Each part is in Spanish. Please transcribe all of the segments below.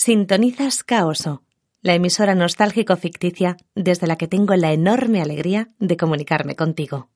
Sintonizas Caoso, la emisora nostálgico-ficticia desde la que tengo la enorme alegría de comunicarme contigo.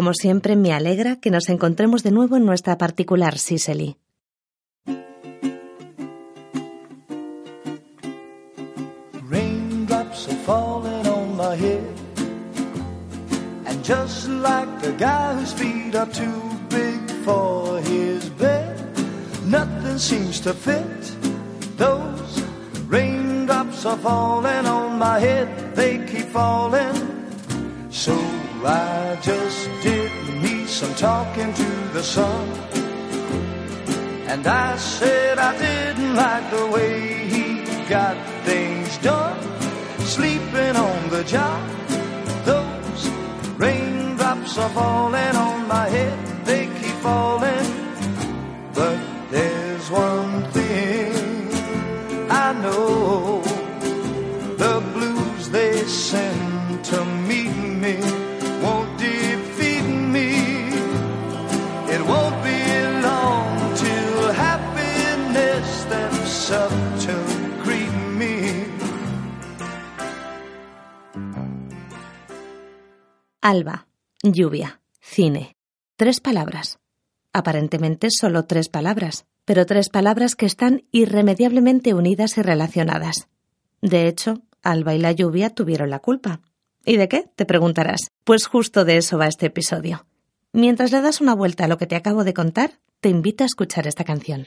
Como siempre, me alegra que nos encontremos de nuevo en nuestra particular Sicily. Raindrops are falling on my head. And just like the guy whose feet are too big for his bed, nothing seems to fit. Those raindrops are falling on my head, they keep falling. So I just did me some talking to the sun. And I said I didn't like the way he got things done. Sleeping on the job. Those raindrops are falling on my head. They keep falling. But there's one thing I know. Alba, lluvia, cine. Tres palabras. Aparentemente solo tres palabras, pero tres palabras que están irremediablemente unidas y relacionadas. De hecho, Alba y la lluvia tuvieron la culpa. ¿Y de qué? Te preguntarás. Pues justo de eso va este episodio. Mientras le das una vuelta a lo que te acabo de contar, te invito a escuchar esta canción.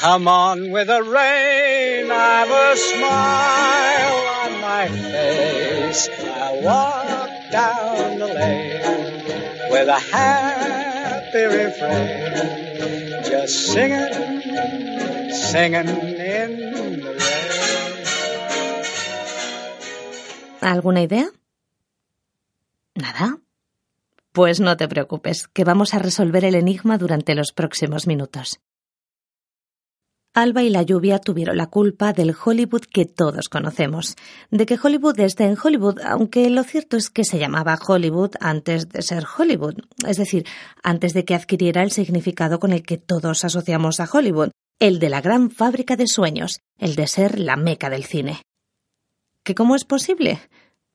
Come on with the rain, I've a smile on my face. I walk down the lane with a happy refrain, just singing, singing in the rain. ¿Alguna idea? ¿Nada? Pues no te preocupes, que vamos a resolver el enigma durante los próximos minutos. Alba y la lluvia tuvieron la culpa del Hollywood que todos conocemos, de que Hollywood esté en Hollywood, aunque lo cierto es que se llamaba Hollywood antes de ser Hollywood, es decir, antes de que adquiriera el significado con el que todos asociamos a Hollywood, el de la gran fábrica de sueños, el de ser la meca del cine. ¿Que cómo es posible?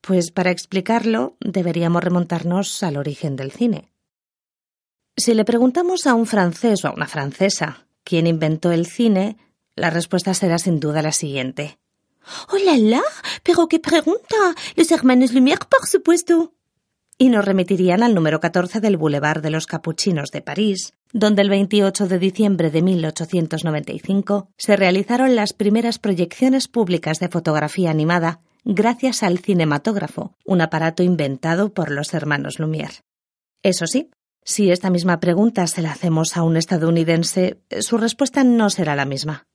Pues para explicarlo deberíamos remontarnos al origen del cine. Si le preguntamos a un francés o a una francesa quién inventó el cine, la respuesta será sin duda la siguiente. ¡Oh! ¿Pero qué pregunta? Los hermanos Lumière, por supuesto. Y nos remitirían al número 14 del Boulevard de los Capuchinos de París, donde el 28 de diciembre de 1895 se realizaron las primeras proyecciones públicas de fotografía animada gracias al cinematógrafo, un aparato inventado por los hermanos Lumière. Eso sí, si esta misma pregunta se la hacemos a un estadounidense, su respuesta no será la misma.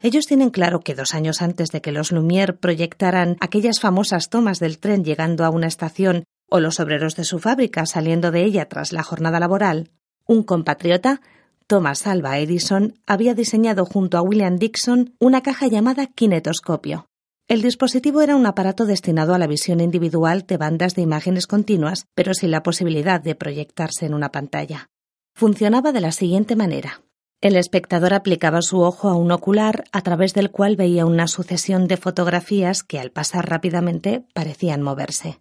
Ellos tienen claro que dos años antes de que los Lumière proyectaran aquellas famosas tomas del tren llegando a una estación o los obreros de su fábrica saliendo de ella tras la jornada laboral, un compatriota, Thomas Alva Edison, había diseñado junto a William Dixon una caja llamada kinetoscopio, El dispositivo era un aparato destinado a la visión individual de bandas de imágenes continuas, pero sin la posibilidad de proyectarse en una pantalla. Funcionaba de la siguiente manera. El espectador aplicaba su ojo a un ocular a través del cual veía una sucesión de fotografías que al pasar rápidamente parecían moverse.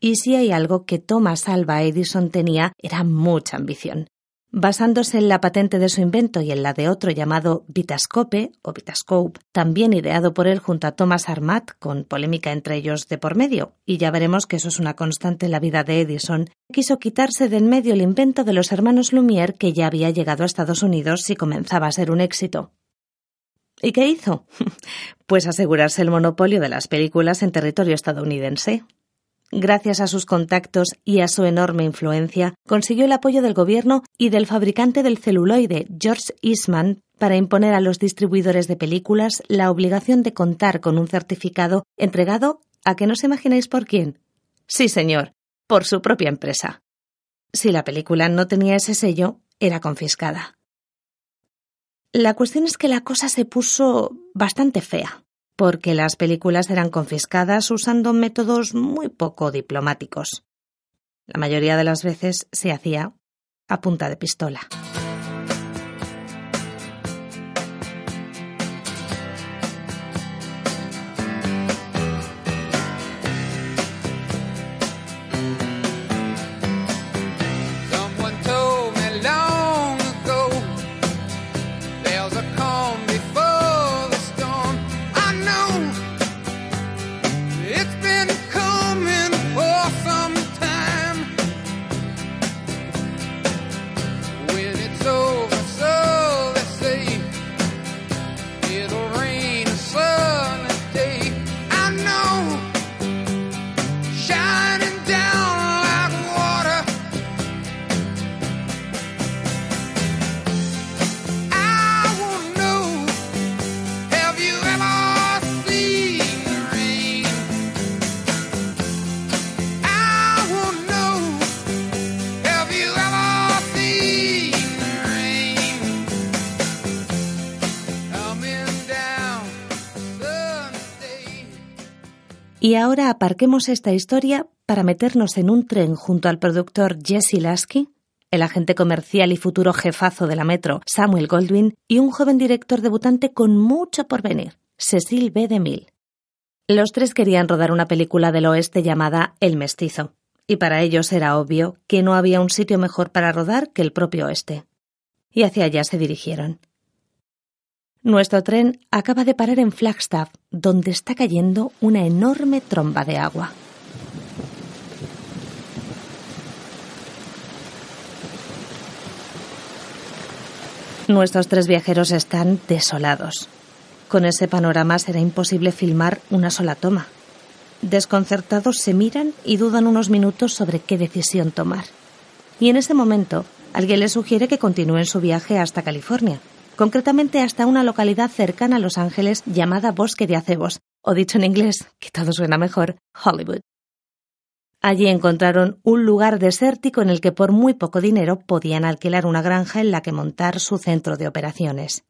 Y si hay algo que Thomas Alva Edison tenía era mucha ambición. Basándose en la patente de su invento y en la de otro llamado Vitascope o Vitascope, también ideado por él junto a Thomas Armat, con polémica entre ellos de por medio, y ya veremos que eso es una constante en la vida de Edison, quiso quitarse de en medio el invento de los hermanos Lumière que ya había llegado a Estados Unidos y comenzaba a ser un éxito. ¿Y qué hizo? pues asegurarse el monopolio de las películas en territorio estadounidense gracias a sus contactos y a su enorme influencia, consiguió el apoyo del gobierno y del fabricante del celuloide, George Eastman, para imponer a los distribuidores de películas la obligación de contar con un certificado entregado a que no os imagináis por quién. Sí, señor, por su propia empresa. Si la película no tenía ese sello, era confiscada. La cuestión es que la cosa se puso bastante fea porque las películas eran confiscadas usando métodos muy poco diplomáticos. La mayoría de las veces se hacía a punta de pistola. Y ahora aparquemos esta historia para meternos en un tren junto al productor Jesse Lasky, el agente comercial y futuro jefazo de la Metro, Samuel Goldwyn, y un joven director debutante con mucho por venir, Cecil B. DeMille. Los tres querían rodar una película del oeste llamada El Mestizo, y para ellos era obvio que no había un sitio mejor para rodar que el propio oeste. Y hacia allá se dirigieron. Nuestro tren acaba de parar en Flagstaff, donde está cayendo una enorme tromba de agua. Nuestros tres viajeros están desolados. Con ese panorama será imposible filmar una sola toma. Desconcertados se miran y dudan unos minutos sobre qué decisión tomar. Y en ese momento, alguien les sugiere que continúen su viaje hasta California, concretamente hasta una localidad cercana a Los Ángeles llamada Bosque de Acebos, o dicho en inglés, que todo suena mejor, Hollywood. Allí encontraron un lugar desértico en el que por muy poco dinero podían alquilar una granja en la que montar su centro de operaciones.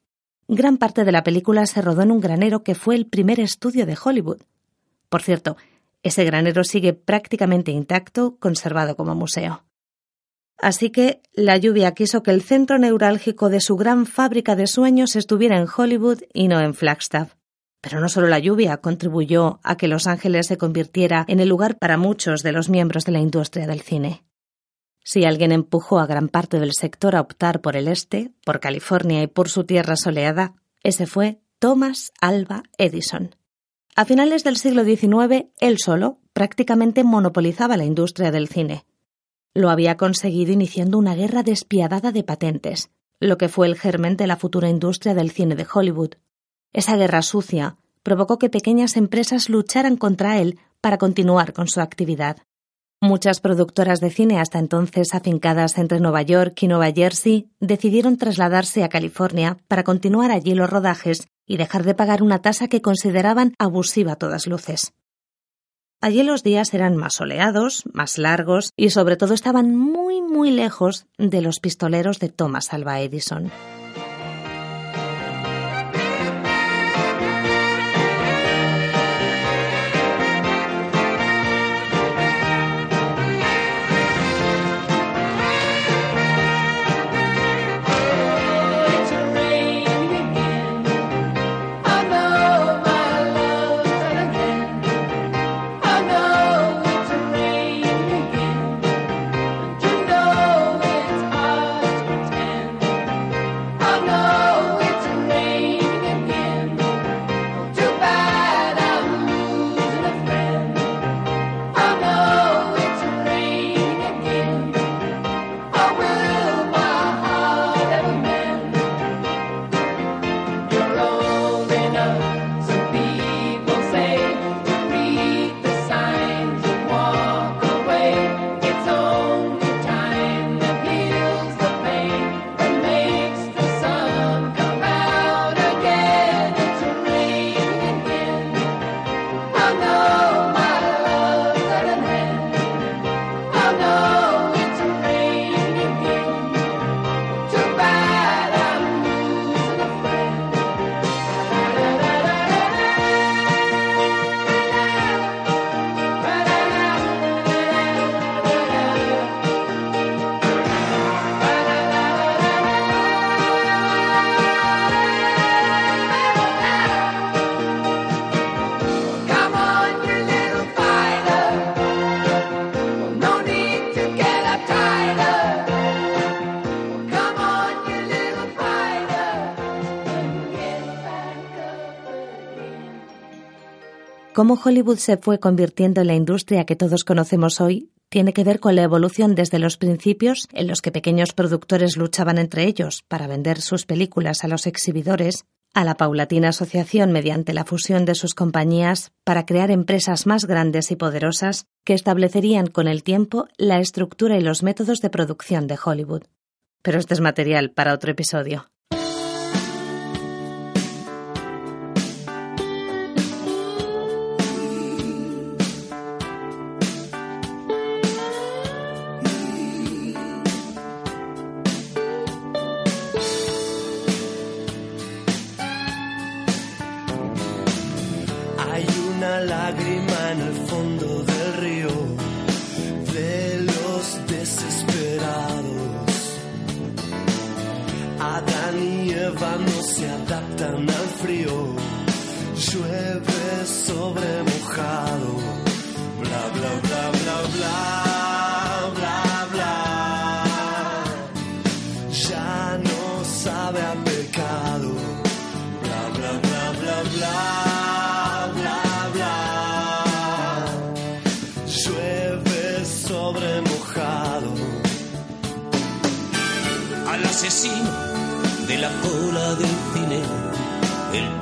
Gran parte de la película se rodó en un granero que fue el primer estudio de Hollywood. Por cierto, ese granero sigue prácticamente intacto, conservado como museo. Así que la lluvia quiso que el centro neurálgico de su gran fábrica de sueños estuviera en Hollywood y no en Flagstaff. Pero no solo la lluvia contribuyó a que Los Ángeles se convirtiera en el lugar para muchos de los miembros de la industria del cine. Si alguien empujó a gran parte del sector a optar por el este, por California y por su tierra soleada, ese fue Thomas Alva Edison. A finales del siglo XIX, él solo prácticamente monopolizaba la industria del cine. Lo había conseguido iniciando una guerra despiadada de patentes, lo que fue el germen de la futura industria del cine de Hollywood. Esa guerra sucia provocó que pequeñas empresas lucharan contra él para continuar con su actividad. Muchas productoras de cine hasta entonces afincadas entre Nueva York y Nueva Jersey decidieron trasladarse a California para continuar allí los rodajes y dejar de pagar una tasa que consideraban abusiva a todas luces. Allí los días eran más soleados, más largos y sobre todo estaban muy muy lejos de los pistoleros de Thomas Alva Edison. Cómo Hollywood se fue convirtiendo en la industria que todos conocemos hoy tiene que ver con la evolución desde los principios en los que pequeños productores luchaban entre ellos para vender sus películas a los exhibidores, a la paulatina asociación mediante la fusión de sus compañías para crear empresas más grandes y poderosas que establecerían con el tiempo la estructura y los métodos de producción de Hollywood. Pero este es material para otro episodio. Llueve sobre mojado. Bla bla bla bla bla bla bla. Ya no sabe a pecado. Bla bla bla bla bla bla bla. Llueve sobre al asesino de la cola. El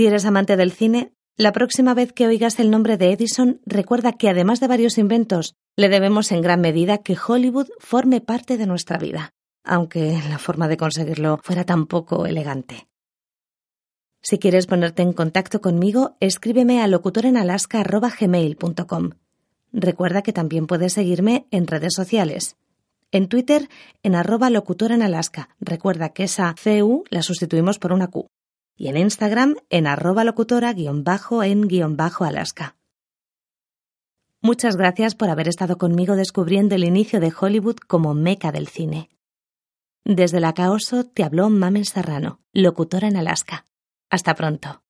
Si eres amante del cine, la próxima vez que oigas el nombre de Edison, recuerda que además de varios inventos, le debemos en gran medida que Hollywood forme parte de nuestra vida, aunque la forma de conseguirlo fuera tan poco elegante. Si quieres ponerte en contacto conmigo, escríbeme a locutorenalaska.gmail.com. Recuerda que también puedes seguirme en redes sociales. En Twitter, en arroba locutorenalaska. Recuerda que esa CU la sustituimos por una Q. Y en Instagram, en arroba locutora guion bajo en guion bajo Alaska. Muchas gracias por haber estado conmigo descubriendo el inicio de Hollywood como meca del cine. Desde la Caoso te habló Mamen Serrano, locutora en Alaska. Hasta pronto.